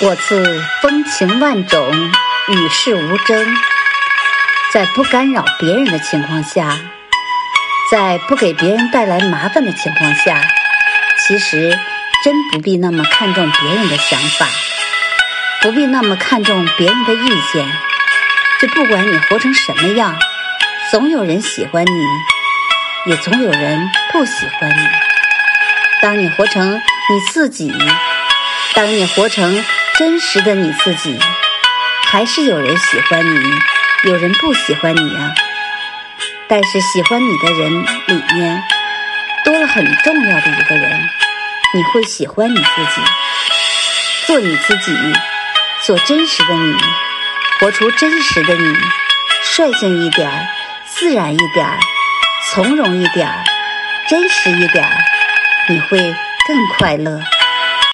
我自风情万种，与世无争，在不干扰别人的情况下，在不给别人带来麻烦的情况下，其实真不必那么看重别人的想法，不必那么看重别人的意见。就不管你活成什么样，总有人喜欢你，也总有人不喜欢你。当你活成你自己，当你活成。真实的你自己，还是有人喜欢你，有人不喜欢你啊。但是喜欢你的人里面，多了很重要的一个人，你会喜欢你自己，做你自己，做真实的你，活出真实的你，率性一点儿，自然一点儿，从容一点儿，真实一点儿，你会更快乐。